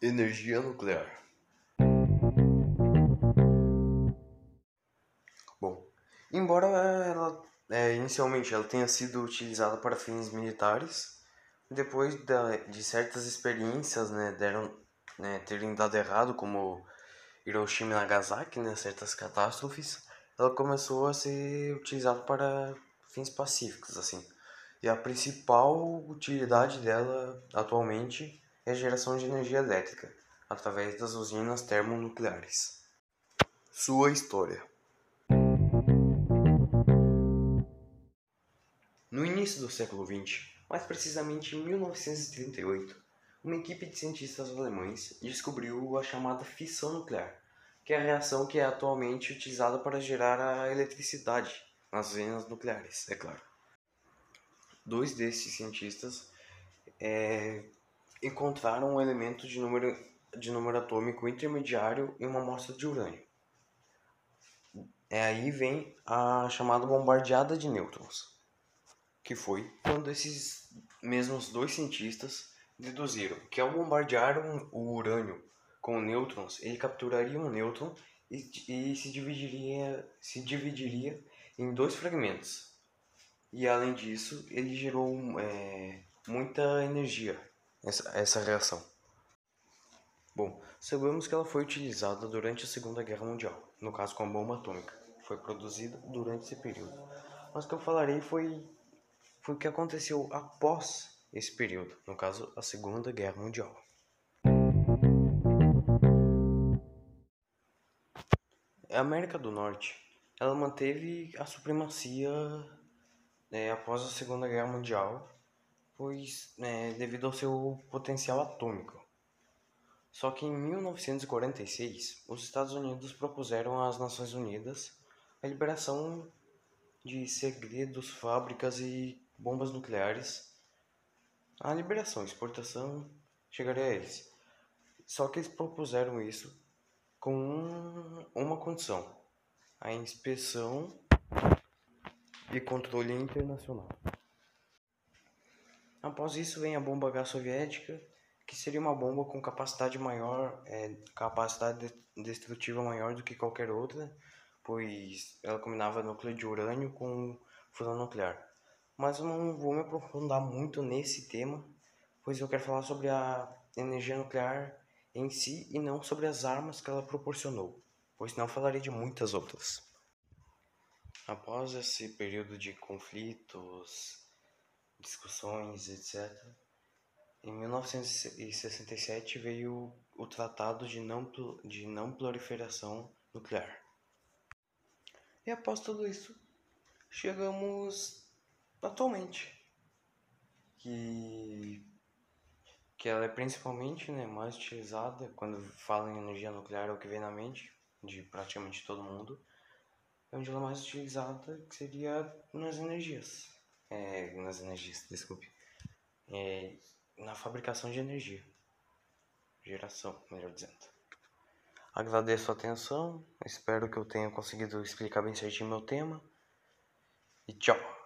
Energia nuclear. Bom, embora ela é, inicialmente ela tenha sido utilizada para fins militares, depois da, de certas experiências né, deram, né, terem dado errado, como Hiroshima e Nagasaki, né, certas catástrofes, ela começou a ser utilizada para fins pacíficos, assim. E a principal utilidade dela atualmente é a geração de energia elétrica, através das usinas termonucleares. Sua história No início do século XX, mais precisamente em 1938, uma equipe de cientistas alemães descobriu a chamada fissão nuclear, que é a reação que é atualmente utilizada para gerar a eletricidade nas usinas nucleares, é claro. Dois desses cientistas é, encontraram um elemento de número, de número atômico intermediário em uma amostra de urânio. É aí vem a chamada bombardeada de nêutrons, que foi quando esses mesmos dois cientistas deduziram que ao bombardear um, o urânio com nêutrons, ele capturaria um nêutron e, e se, dividiria, se dividiria em dois fragmentos. E além disso, ele gerou é, muita energia essa, essa reação. Bom, sabemos que ela foi utilizada durante a Segunda Guerra Mundial, no caso com a bomba atômica, foi produzida durante esse período. Mas o que eu falarei foi, foi o que aconteceu após esse período, no caso a Segunda Guerra Mundial. A América do Norte, ela manteve a supremacia né, após a Segunda Guerra Mundial pois é, devido ao seu potencial atômico. Só que em 1946, os Estados Unidos propuseram às Nações Unidas a liberação de segredos, fábricas e bombas nucleares. A liberação, exportação, chegaria a eles. Só que eles propuseram isso com uma condição: a inspeção e controle internacional. Após isso vem a bomba H soviética, que seria uma bomba com capacidade maior, é, capacidade destrutiva maior do que qualquer outra, pois ela combinava núcleo de urânio com fusão nuclear. Mas eu não vou me aprofundar muito nesse tema, pois eu quero falar sobre a energia nuclear em si e não sobre as armas que ela proporcionou, pois não falarei de muitas outras. Após esse período de conflitos, discussões, etc. Em 1967 veio o Tratado de Não, de não Proliferação Nuclear. E após tudo isso, chegamos atualmente, que, que ela é principalmente né, mais utilizada quando fala em energia nuclear, é o que vem na mente de praticamente todo mundo, é onde ela é mais utilizada, que seria nas energias é, nas energias, desculpe, é, na fabricação de energia, geração, melhor dizendo. Agradeço a atenção, espero que eu tenha conseguido explicar bem certinho meu tema e tchau!